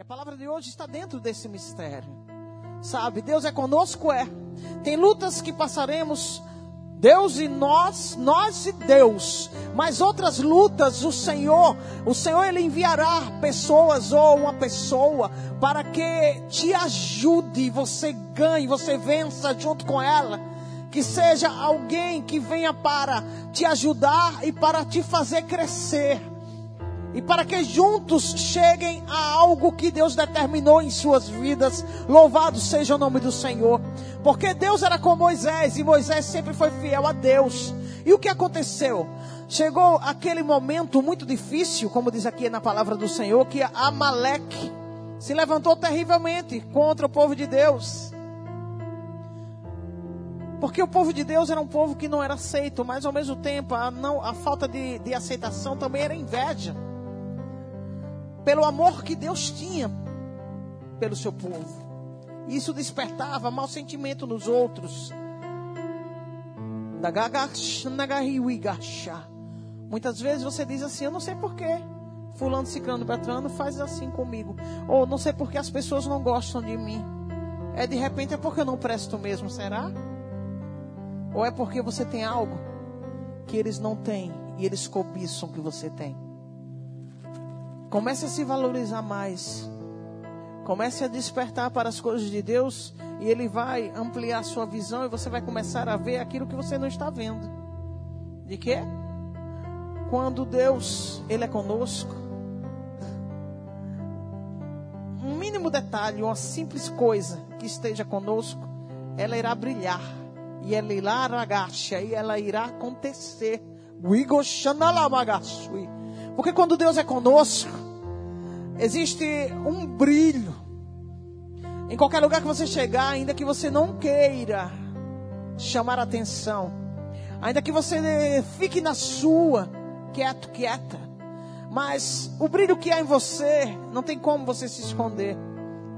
E a palavra de hoje está dentro desse mistério. Sabe, Deus é conosco, é. Tem lutas que passaremos, Deus e nós, nós e Deus. Mas outras lutas, o Senhor, o Senhor ele enviará pessoas ou uma pessoa para que te ajude, você ganhe, você vença junto com ela. Que seja alguém que venha para te ajudar e para te fazer crescer e para que juntos cheguem a algo que Deus determinou em suas vidas. Louvado seja o nome do Senhor. Porque Deus era com Moisés e Moisés sempre foi fiel a Deus. E o que aconteceu? Chegou aquele momento muito difícil, como diz aqui na palavra do Senhor, que Amaleque se levantou terrivelmente contra o povo de Deus. Porque o povo de Deus era um povo que não era aceito, mas ao mesmo tempo a, não, a falta de, de aceitação também era inveja pelo amor que Deus tinha pelo seu povo. Isso despertava mau sentimento nos outros. Muitas vezes você diz assim: Eu não sei porquê. Fulano, Ciclano, Beltrano faz assim comigo. Ou não sei porque as pessoas não gostam de mim. É de repente é porque eu não presto mesmo, será? Ou é porque você tem algo que eles não têm e eles cobiçam que você tem? Comece a se valorizar mais. Comece a despertar para as coisas de Deus e Ele vai ampliar sua visão e você vai começar a ver aquilo que você não está vendo. De quê? Quando Deus, Ele é conosco. Um mínimo detalhe, uma simples coisa que esteja conosco, ela irá brilhar. E ela irá agacha, e ela irá acontecer. Porque quando Deus é conosco, existe um brilho. Em qualquer lugar que você chegar, ainda que você não queira chamar atenção, ainda que você fique na sua, quieto, quieta, mas o brilho que há em você, não tem como você se esconder.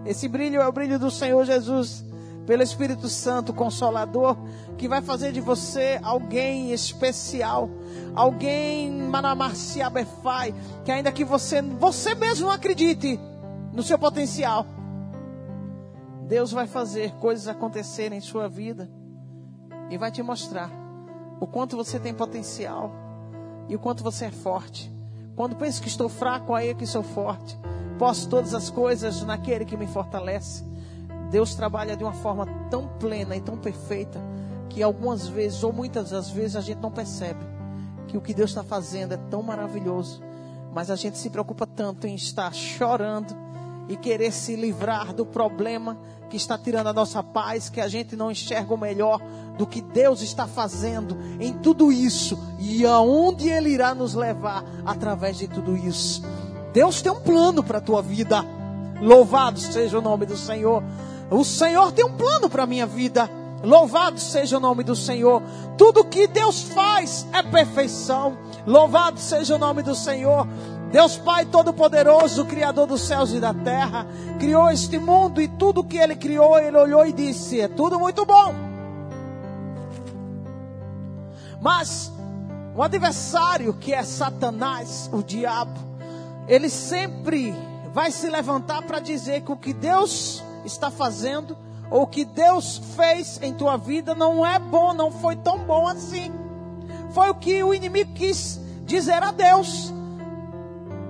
Esse brilho é o brilho do Senhor Jesus pelo Espírito Santo Consolador, que vai fazer de você alguém especial, alguém Manamarciabefai, que ainda que você, você mesmo não acredite no seu potencial, Deus vai fazer coisas acontecerem em sua vida e vai te mostrar o quanto você tem potencial e o quanto você é forte. Quando penso que estou fraco, aí é que sou forte. Posso todas as coisas naquele que me fortalece. Deus trabalha de uma forma tão plena e tão perfeita que algumas vezes, ou muitas das vezes, a gente não percebe que o que Deus está fazendo é tão maravilhoso. Mas a gente se preocupa tanto em estar chorando e querer se livrar do problema que está tirando a nossa paz, que a gente não enxerga o melhor do que Deus está fazendo em tudo isso e aonde Ele irá nos levar através de tudo isso. Deus tem um plano para a tua vida. Louvado seja o nome do Senhor. O Senhor tem um plano para a minha vida. Louvado seja o nome do Senhor. Tudo que Deus faz é perfeição. Louvado seja o nome do Senhor. Deus Pai Todo-Poderoso, Criador dos céus e da terra, criou este mundo e tudo que Ele criou, Ele olhou e disse: é tudo muito bom. Mas o adversário, que é Satanás, o diabo, ele sempre vai se levantar para dizer que o que Deus está fazendo, ou o que Deus fez em tua vida não é bom, não foi tão bom assim. Foi o que o inimigo quis dizer a Deus.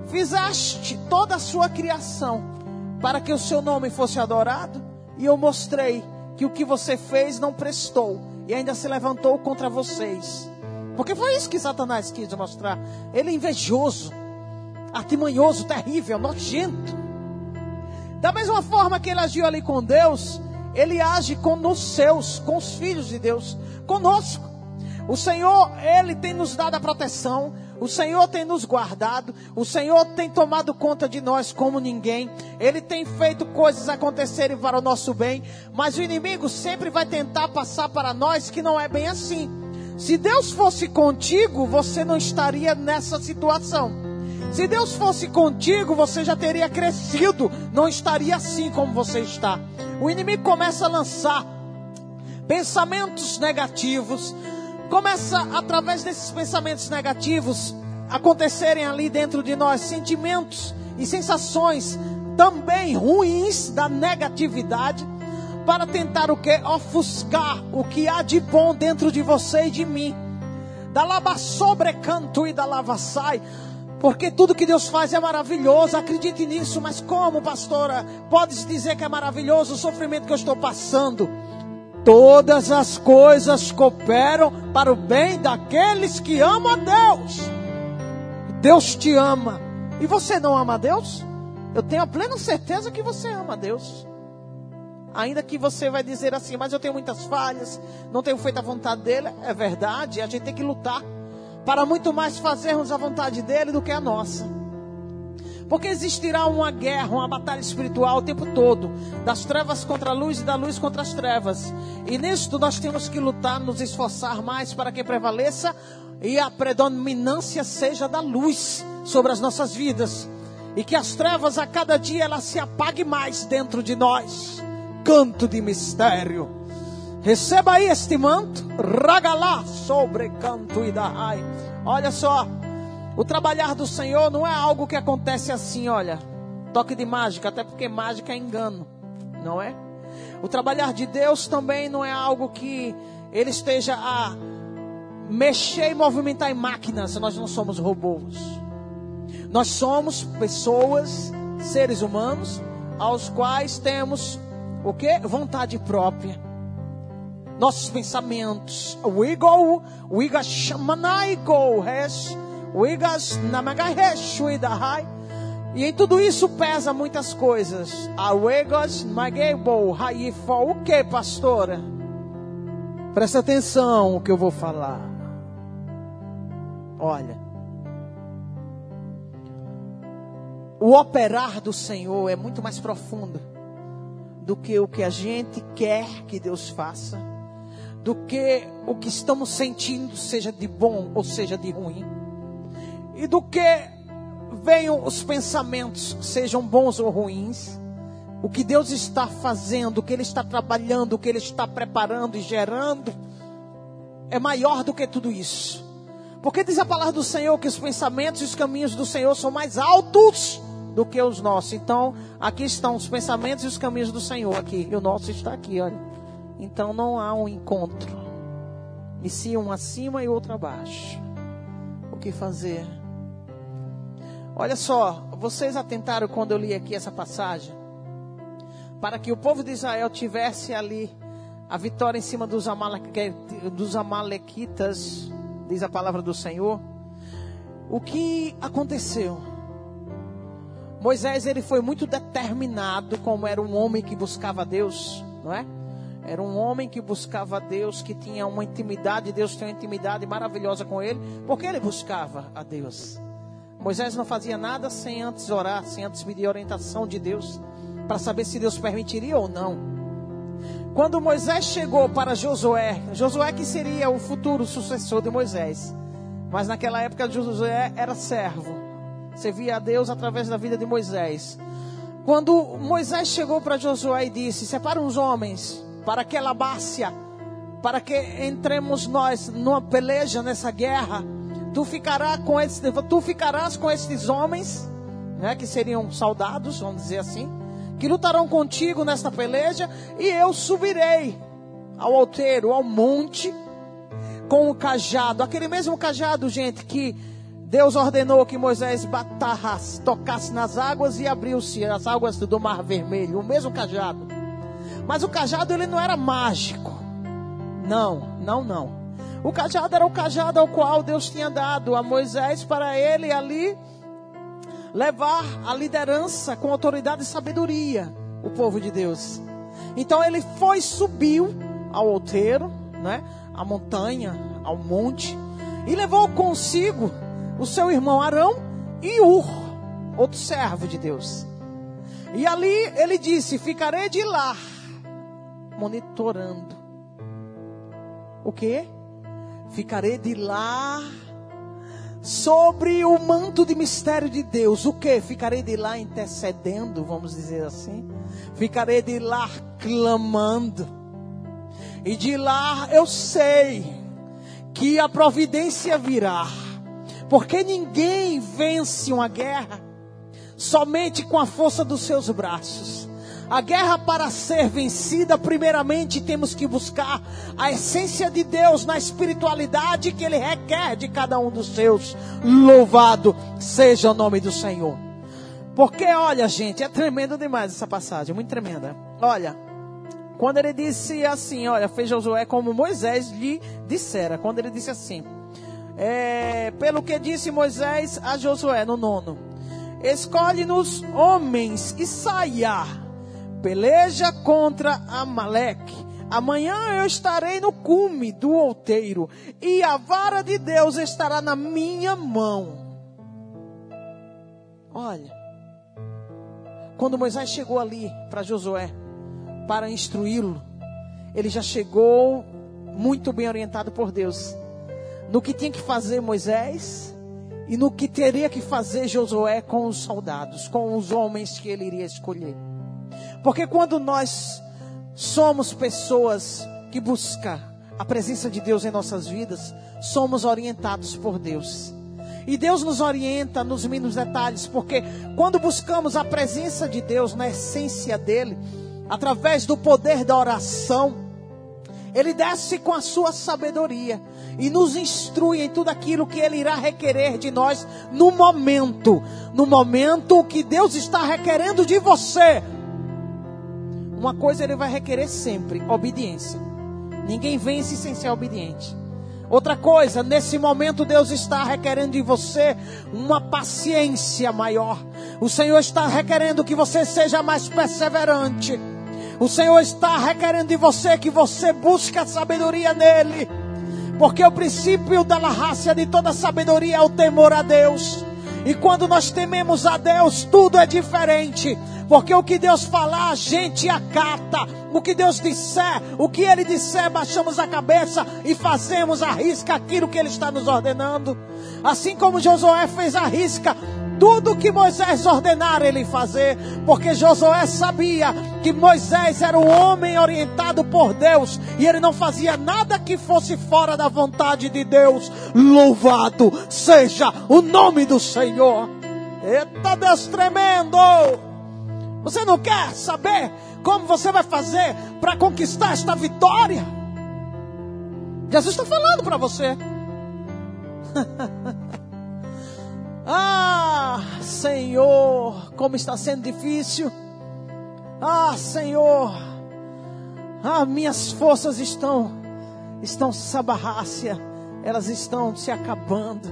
Fizeste toda a sua criação para que o seu nome fosse adorado, e eu mostrei que o que você fez não prestou e ainda se levantou contra vocês. Porque foi isso que Satanás quis mostrar. Ele é invejoso, artimanhoso, terrível, nojento. Da mesma forma que ele agiu ali com Deus, ele age com os seus, com os filhos de Deus, conosco. O Senhor, ele tem nos dado a proteção, o Senhor tem nos guardado, o Senhor tem tomado conta de nós como ninguém, Ele tem feito coisas acontecerem para o nosso bem, mas o inimigo sempre vai tentar passar para nós que não é bem assim. Se Deus fosse contigo, você não estaria nessa situação. Se Deus fosse contigo, você já teria crescido, não estaria assim como você está. O inimigo começa a lançar pensamentos negativos, começa através desses pensamentos negativos acontecerem ali dentro de nós sentimentos e sensações também ruins da negatividade para tentar o que? Ofuscar o que há de bom dentro de você e de mim. Da lava sobrecanto e da lava sai. Porque tudo que Deus faz é maravilhoso, acredite nisso, mas como, pastora, pode dizer que é maravilhoso o sofrimento que eu estou passando? Todas as coisas cooperam para o bem daqueles que amam a Deus. Deus te ama. E você não ama a Deus? Eu tenho a plena certeza que você ama a Deus. Ainda que você vai dizer assim, mas eu tenho muitas falhas, não tenho feito a vontade dele. É verdade, a gente tem que lutar para muito mais fazermos a vontade dele do que a nossa. Porque existirá uma guerra, uma batalha espiritual o tempo todo, das trevas contra a luz e da luz contra as trevas. E nisto nós temos que lutar, nos esforçar mais para que prevaleça e a predominância seja da luz sobre as nossas vidas. E que as trevas a cada dia ela se apague mais dentro de nós. Canto de mistério. Receba aí este manto, ragalá sobre canto e da rai. Olha só, o trabalhar do Senhor não é algo que acontece assim, olha, toque de mágica, até porque mágica é engano, não é? O trabalhar de Deus também não é algo que ele esteja a mexer e movimentar em máquinas, nós não somos robôs. Nós somos pessoas, seres humanos, aos quais temos o que? Vontade própria. Nossos pensamentos. O ego, o ego shamanai go, res Wigas namagareshuidahai. E em tudo isso pesa muitas coisas. A Wigas magebo haifo. O que, pastora? Presta atenção o que eu vou falar. Olha. O operar do Senhor é muito mais profundo do que o que a gente quer que Deus faça, do que o que estamos sentindo, seja de bom ou seja de ruim e do que venham os pensamentos, sejam bons ou ruins, o que Deus está fazendo, o que Ele está trabalhando, o que Ele está preparando e gerando, é maior do que tudo isso. Porque diz a palavra do Senhor que os pensamentos e os caminhos do Senhor são mais altos do que os nossos. Então, aqui estão os pensamentos e os caminhos do Senhor aqui. E o nosso está aqui, olha. Então não há um encontro. E sim um acima e outro abaixo. O que fazer? Olha só, vocês atentaram quando eu li aqui essa passagem? Para que o povo de Israel tivesse ali a vitória em cima dos, dos Amalequitas, diz a palavra do Senhor. O que aconteceu? Moisés ele foi muito determinado, como era um homem que buscava Deus, não é? Era um homem que buscava Deus, que tinha uma intimidade, Deus tinha uma intimidade maravilhosa com ele, porque ele buscava a Deus. Moisés não fazia nada sem antes orar, sem antes pedir orientação de Deus, para saber se Deus permitiria ou não. Quando Moisés chegou para Josué, Josué que seria o futuro sucessor de Moisés, mas naquela época Josué era servo, servia a Deus através da vida de Moisés. Quando Moisés chegou para Josué e disse: Separa uns homens para aquela bácia, para que entremos nós numa peleja nessa guerra tu ficarás com esses, tu ficarás com esses homens, né, que seriam soldados, vamos dizer assim, que lutarão contigo nesta peleja, e eu subirei ao alteiro, ao monte, com o cajado, aquele mesmo cajado, gente, que Deus ordenou que Moisés batarrasse, tocasse nas águas e abriu-se as águas do Mar Vermelho, o mesmo cajado. Mas o cajado ele não era mágico. Não, não, não. O cajado era o cajado ao qual Deus tinha dado a Moisés para ele ali levar a liderança com autoridade e sabedoria o povo de Deus. Então ele foi, subiu ao outeiro, né, à montanha, ao monte, e levou consigo o seu irmão Arão e Ur, outro servo de Deus. E ali ele disse: Ficarei de lá, monitorando. O que? Ficarei de lá sobre o manto de mistério de Deus. O que? Ficarei de lá intercedendo, vamos dizer assim. Ficarei de lá clamando. E de lá eu sei que a providência virá. Porque ninguém vence uma guerra somente com a força dos seus braços. A guerra para ser vencida, primeiramente temos que buscar a essência de Deus na espiritualidade que Ele requer de cada um dos seus. Louvado seja o nome do Senhor. Porque, olha, gente, é tremendo demais essa passagem, muito tremenda. Olha, quando ele disse assim, olha, fez Josué como Moisés lhe dissera. Quando ele disse assim, é, pelo que disse Moisés a Josué no nono, escolhe-nos homens e saia, peleja contra Amaleque. Amanhã eu estarei no cume do outeiro e a vara de Deus estará na minha mão. Olha, quando Moisés chegou ali para Josué, para instruí-lo, ele já chegou muito bem orientado por Deus no que tinha que fazer Moisés e no que teria que fazer Josué com os soldados, com os homens que ele iria escolher. Porque quando nós somos pessoas que buscam a presença de Deus em nossas vidas, somos orientados por Deus. E Deus nos orienta nos mínimos detalhes, porque quando buscamos a presença de Deus na essência dele, através do poder da oração, ele desce com a sua sabedoria e nos instrui em tudo aquilo que ele irá requerer de nós no momento, no momento que Deus está requerendo de você. Uma coisa ele vai requerer sempre: obediência. Ninguém vence sem ser obediente. Outra coisa, nesse momento Deus está requerendo de você uma paciência maior. O Senhor está requerendo que você seja mais perseverante. O Senhor está requerendo de você que você busque a sabedoria nele. Porque o princípio da raça de toda sabedoria é o temor a Deus. E quando nós tememos a Deus, tudo é diferente. Porque o que Deus falar, a gente acata. O que Deus disser, o que Ele disser, baixamos a cabeça e fazemos a risca aquilo que Ele está nos ordenando. Assim como Josué fez a risca, tudo que Moisés ordenara ele fazer, porque Josué sabia que Moisés era um homem orientado por Deus e ele não fazia nada que fosse fora da vontade de Deus. Louvado seja o nome do Senhor. Eita Deus tremendo! Você não quer saber como você vai fazer para conquistar esta vitória? Jesus está falando para você. ah, Senhor, como está sendo difícil. Ah, Senhor, ah, minhas forças estão, estão sabarrácia, elas estão se acabando,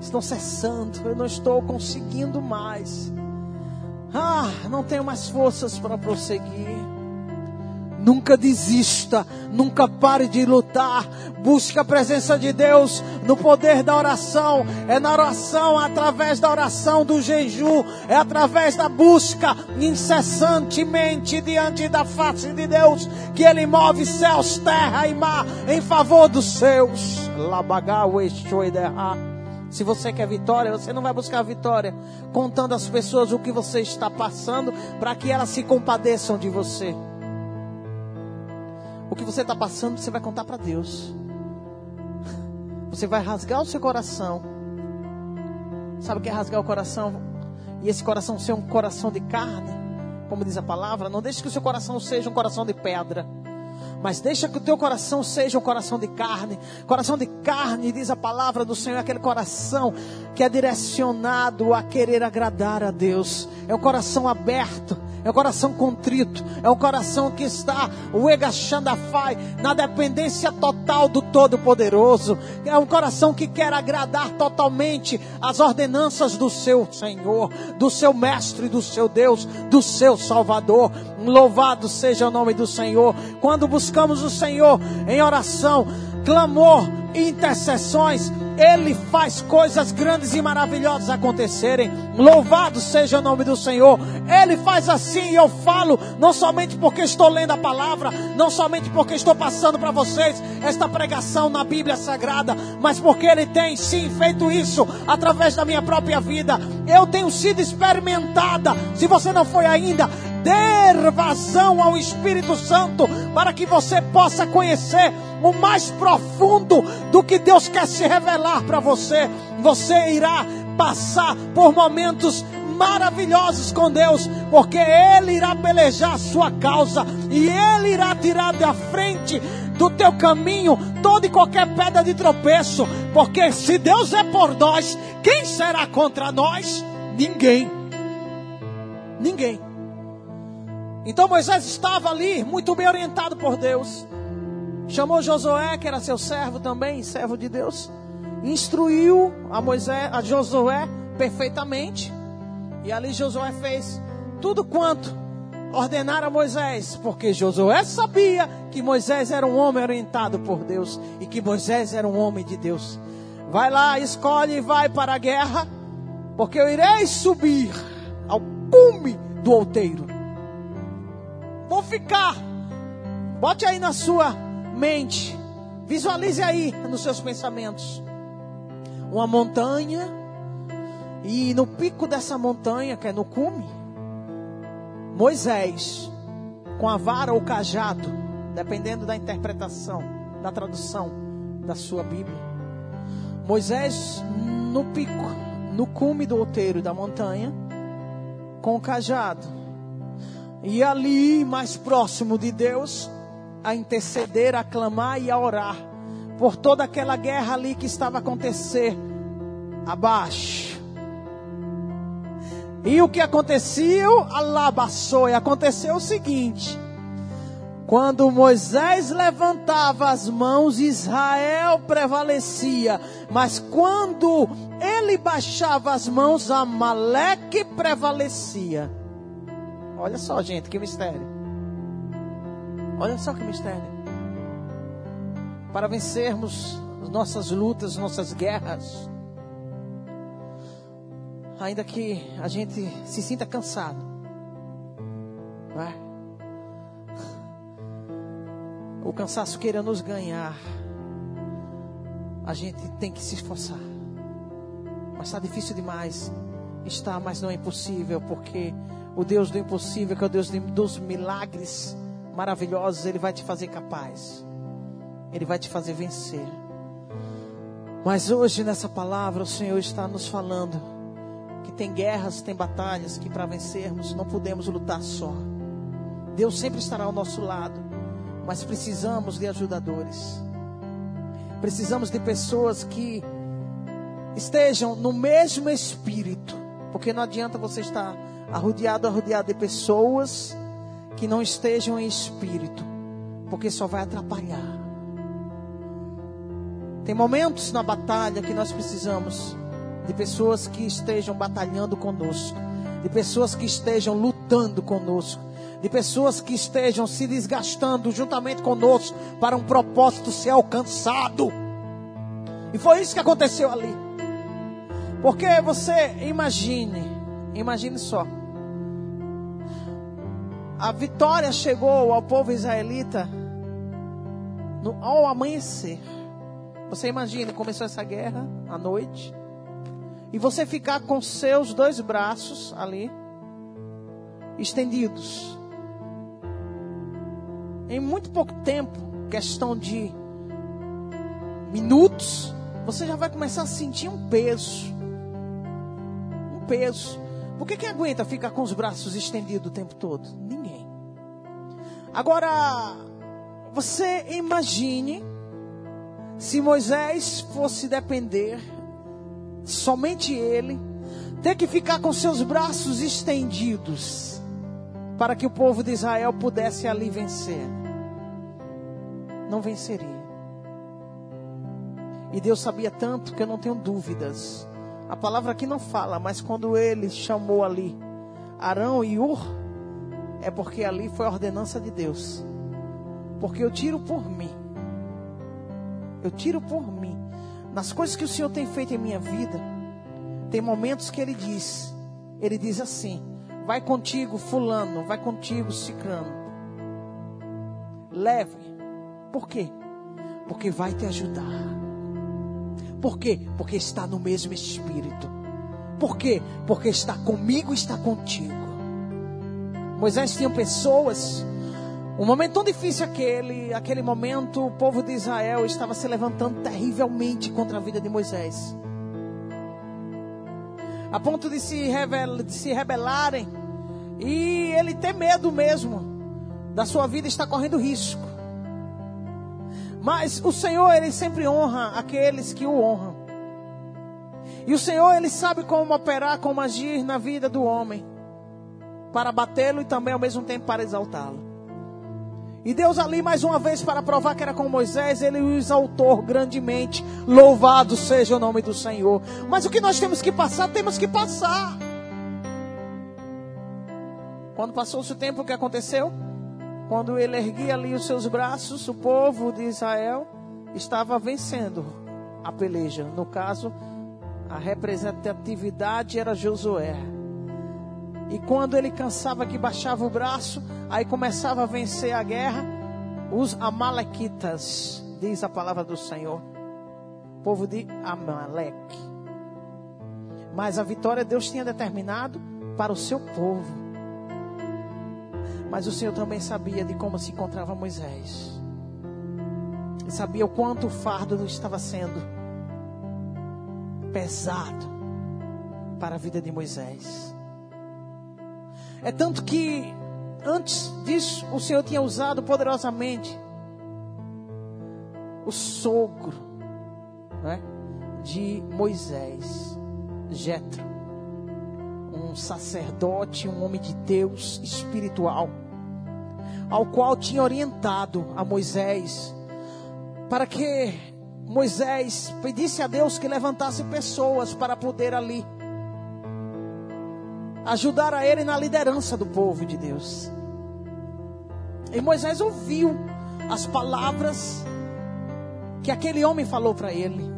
estão cessando, eu não estou conseguindo mais. Ah, não tenho mais forças para prosseguir. Nunca desista, nunca pare de lutar. Busque a presença de Deus no poder da oração. É na oração, através da oração do jejum, é através da busca incessantemente diante da face de Deus que Ele move céus, terra e mar em favor dos seus. Labagau, Exoiderra. Se você quer vitória, você não vai buscar vitória contando às pessoas o que você está passando para que elas se compadeçam de você. O que você está passando, você vai contar para Deus. Você vai rasgar o seu coração. Sabe o que é rasgar o coração? E esse coração ser um coração de carne, como diz a palavra. Não deixe que o seu coração seja um coração de pedra. Mas deixa que o teu coração seja um coração de carne. Coração de carne, diz a palavra do Senhor, é aquele coração que é direcionado a querer agradar a Deus. É um coração aberto, é um coração contrito, é um coração que está o na dependência total do Todo-Poderoso. É um coração que quer agradar totalmente as ordenanças do seu Senhor, do seu Mestre, do seu Deus, do seu Salvador. Louvado seja o nome do Senhor. Quando buscamos o Senhor em oração, clamor intercessões, Ele faz coisas grandes e maravilhosas acontecerem. Louvado seja o nome do Senhor. Ele faz assim e eu falo, não somente porque estou lendo a palavra, não somente porque estou passando para vocês esta pregação na Bíblia Sagrada, mas porque Ele tem sim feito isso através da minha própria vida. Eu tenho sido experimentada. Se você não foi ainda, dê vazão ao Espírito Santo para que você possa conhecer o mais profundo do que Deus quer se revelar para você. Você irá passar por momentos maravilhosos com Deus, porque Ele irá pelejar a sua causa e Ele irá tirar da frente do teu caminho toda e qualquer pedra de tropeço, porque se Deus é por nós, quem será contra nós? Ninguém. Ninguém. Então Moisés estava ali, muito bem orientado por Deus. Chamou Josué, que era seu servo também, servo de Deus. Instruiu a Moisés, a Josué perfeitamente. E ali Josué fez tudo quanto ordenaram Moisés, porque Josué sabia que Moisés era um homem orientado por Deus e que Moisés era um homem de Deus. Vai lá, escolhe e vai para a guerra, porque eu irei subir ao cume do outeiro. Vou ficar. Bote aí na sua mente. Visualize aí nos seus pensamentos. Uma montanha. E no pico dessa montanha, que é no cume, Moisés, com a vara ou cajado, dependendo da interpretação, da tradução da sua Bíblia. Moisés no pico, no cume do outeiro da montanha, com o cajado. E ali, mais próximo de Deus, a interceder, a clamar e a orar por toda aquela guerra ali que estava a acontecer abaixo. E o que aconteceu? Alabaçou. E aconteceu o seguinte: quando Moisés levantava as mãos, Israel prevalecia. Mas quando ele baixava as mãos, Amaleque prevalecia. Olha só, gente, que mistério. Olha só que mistério. Para vencermos nossas lutas, nossas guerras, ainda que a gente se sinta cansado, vai. o cansaço queira nos ganhar, a gente tem que se esforçar. Mas está difícil demais. Está, mas não é impossível, porque o Deus do impossível, que é o Deus dos milagres, maravilhosos, Ele vai te fazer capaz. Ele vai te fazer vencer. Mas hoje nessa palavra o Senhor está nos falando que tem guerras, tem batalhas que para vencermos não podemos lutar só. Deus sempre estará ao nosso lado, mas precisamos de ajudadores. Precisamos de pessoas que estejam no mesmo espírito, porque não adianta você estar arrodeado, arrodeado de pessoas que não estejam em espírito, porque só vai atrapalhar. Tem momentos na batalha que nós precisamos de pessoas que estejam batalhando conosco, de pessoas que estejam lutando conosco, de pessoas que estejam se desgastando juntamente conosco para um propósito ser alcançado. E foi isso que aconteceu ali. Porque você imagine, imagine só a vitória chegou ao povo israelita no, ao amanhecer. Você imagina, começou essa guerra à noite, e você ficar com seus dois braços ali, estendidos. Em muito pouco tempo, questão de minutos, você já vai começar a sentir um peso. Um peso. Por que, que aguenta ficar com os braços estendidos o tempo todo? Ninguém. Agora, você imagine se Moisés fosse depender, somente ele, ter que ficar com seus braços estendidos, para que o povo de Israel pudesse ali vencer. Não venceria. E Deus sabia tanto que eu não tenho dúvidas a palavra aqui não fala, mas quando ele chamou ali Arão e Ur, é porque ali foi a ordenança de Deus. Porque eu tiro por mim. Eu tiro por mim. Nas coisas que o Senhor tem feito em minha vida, tem momentos que ele diz, ele diz assim: vai contigo, fulano, vai contigo, cicrano. Leve. Por quê? Porque vai te ajudar. Por quê? Porque está no mesmo espírito. Por quê? Porque está comigo está contigo. Moisés tinha pessoas. Um momento tão difícil aquele, aquele momento, o povo de Israel estava se levantando terrivelmente contra a vida de Moisés. a ponto de se, de se rebelarem, e ele ter medo mesmo da sua vida está correndo risco. Mas o Senhor, ele sempre honra aqueles que o honram. E o Senhor, ele sabe como operar, como agir na vida do homem, para batê-lo e também ao mesmo tempo para exaltá-lo. E Deus ali mais uma vez para provar que era com Moisés, ele o exaltou grandemente. Louvado seja o nome do Senhor. Mas o que nós temos que passar, temos que passar. Quando passou-se o tempo, o que aconteceu? Quando ele erguia ali os seus braços, o povo de Israel estava vencendo a peleja. No caso, a representatividade era Josué. E quando ele cansava que baixava o braço, aí começava a vencer a guerra, os amalequitas, diz a palavra do Senhor. Povo de Amaleque. Mas a vitória Deus tinha determinado para o seu povo. Mas o Senhor também sabia de como se encontrava Moisés. E sabia o quanto o fardo estava sendo pesado para a vida de Moisés. É tanto que antes disso o Senhor tinha usado poderosamente o sogro né, de Moisés, Jetro, um sacerdote, um homem de Deus espiritual ao qual tinha orientado a Moisés, para que Moisés pedisse a Deus que levantasse pessoas para poder ali ajudar a ele na liderança do povo de Deus. E Moisés ouviu as palavras que aquele homem falou para ele.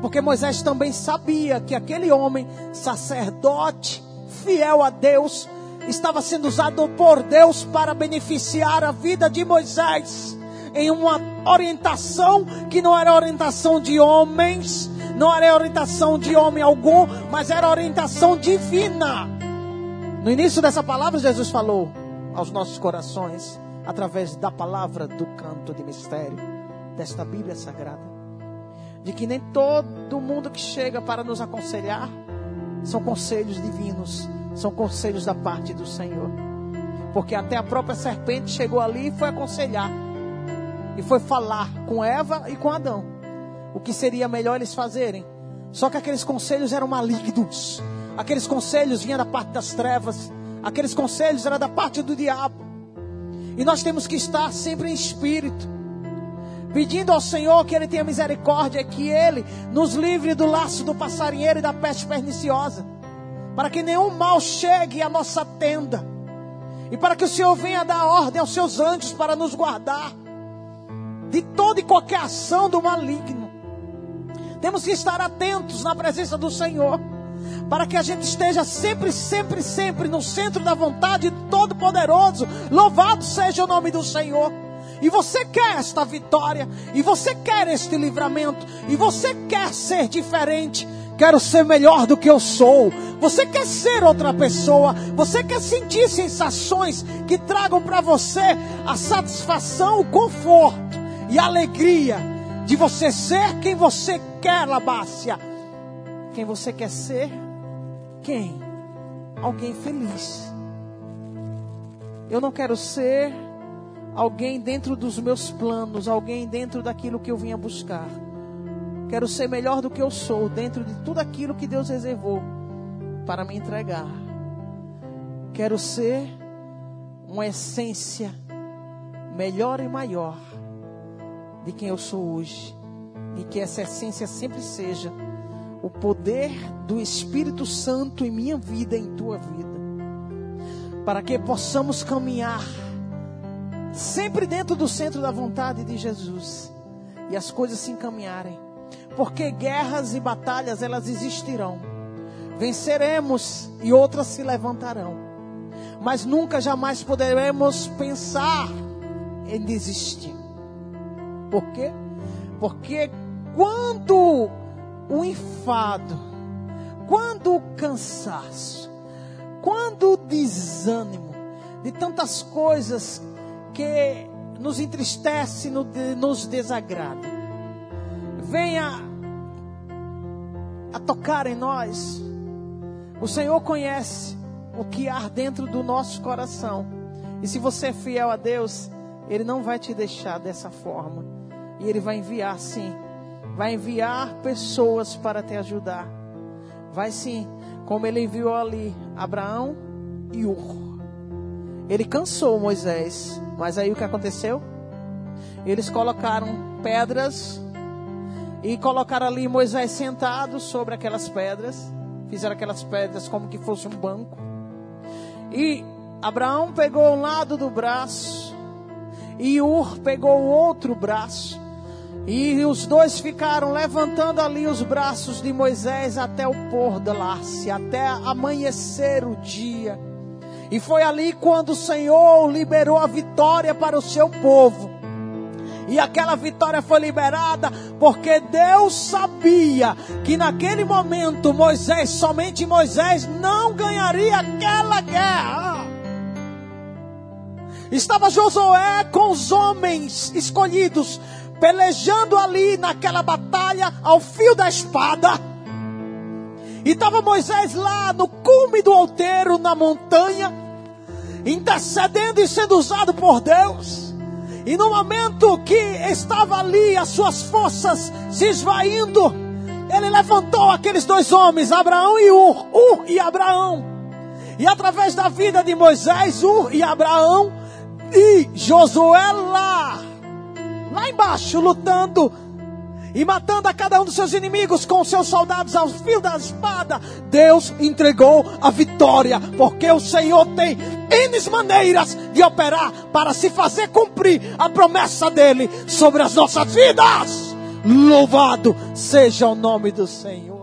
Porque Moisés também sabia que aquele homem, sacerdote, fiel a Deus, estava sendo usado por Deus para beneficiar a vida de Moisés em uma orientação que não era orientação de homens, não era orientação de homem algum, mas era orientação divina. No início dessa palavra, Jesus falou aos nossos corações, através da palavra do canto de mistério, desta Bíblia Sagrada, de que nem todo mundo que chega para nos aconselhar são conselhos divinos, são conselhos da parte do Senhor. Porque até a própria serpente chegou ali e foi aconselhar. E foi falar com Eva e com Adão. O que seria melhor eles fazerem. Só que aqueles conselhos eram malignos. Aqueles conselhos vinham da parte das trevas. Aqueles conselhos eram da parte do diabo. E nós temos que estar sempre em espírito. Pedindo ao Senhor que Ele tenha misericórdia, que Ele nos livre do laço do passarinheiro e da peste perniciosa para que nenhum mal chegue à nossa tenda, e para que o Senhor venha dar ordem aos seus anjos para nos guardar de toda e qualquer ação do maligno. Temos que estar atentos na presença do Senhor, para que a gente esteja sempre, sempre, sempre no centro da vontade do Todo-Poderoso. Louvado seja o nome do Senhor. E você quer esta vitória, e você quer este livramento, e você quer ser diferente. Quero ser melhor do que eu sou. Você quer ser outra pessoa? Você quer sentir sensações que tragam para você a satisfação, o conforto e a alegria de você ser quem você quer, Labácia? Quem você quer ser? Quem? Alguém feliz. Eu não quero ser alguém dentro dos meus planos, alguém dentro daquilo que eu vinha buscar. Quero ser melhor do que eu sou, dentro de tudo aquilo que Deus reservou para me entregar. Quero ser uma essência melhor e maior de quem eu sou hoje. E que essa essência sempre seja o poder do Espírito Santo em minha vida, em tua vida. Para que possamos caminhar sempre dentro do centro da vontade de Jesus e as coisas se encaminharem porque guerras e batalhas elas existirão. Venceremos e outras se levantarão. Mas nunca jamais poderemos pensar em desistir. Por quê? Porque quando o enfado, quando o cansaço, quando o desânimo de tantas coisas que nos entristece, nos desagrada, venha a tocar em nós, O Senhor conhece o que há dentro do nosso coração. E se você é fiel a Deus, Ele não vai te deixar dessa forma. E Ele vai enviar sim. Vai enviar pessoas para te ajudar. Vai sim, como Ele enviou ali Abraão e Ur. Ele cansou Moisés. Mas aí o que aconteceu? Eles colocaram pedras e colocaram ali Moisés sentado sobre aquelas pedras. Fizeram aquelas pedras como que fosse um banco. E Abraão pegou um lado do braço e Ur pegou o outro braço. E os dois ficaram levantando ali os braços de Moisés até o pôr da lácia, até amanhecer o dia. E foi ali quando o Senhor liberou a vitória para o seu povo. E aquela vitória foi liberada porque Deus sabia que naquele momento Moisés, somente Moisés, não ganharia aquela guerra. Estava Josué com os homens escolhidos, pelejando ali naquela batalha ao fio da espada. E estava Moisés lá no cume do outeiro, na montanha, intercedendo e sendo usado por Deus. E no momento que estava ali as suas forças se esvaindo, ele levantou aqueles dois homens, Abraão e Ur, Ur e Abraão. E através da vida de Moisés, Ur e Abraão, e Josué lá, lá embaixo, lutando e matando a cada um dos seus inimigos com seus soldados ao fio da espada, Deus entregou a vitória, porque o Senhor tem N maneiras de operar para se fazer cumprir a promessa dele sobre as nossas vidas. Louvado seja o nome do Senhor.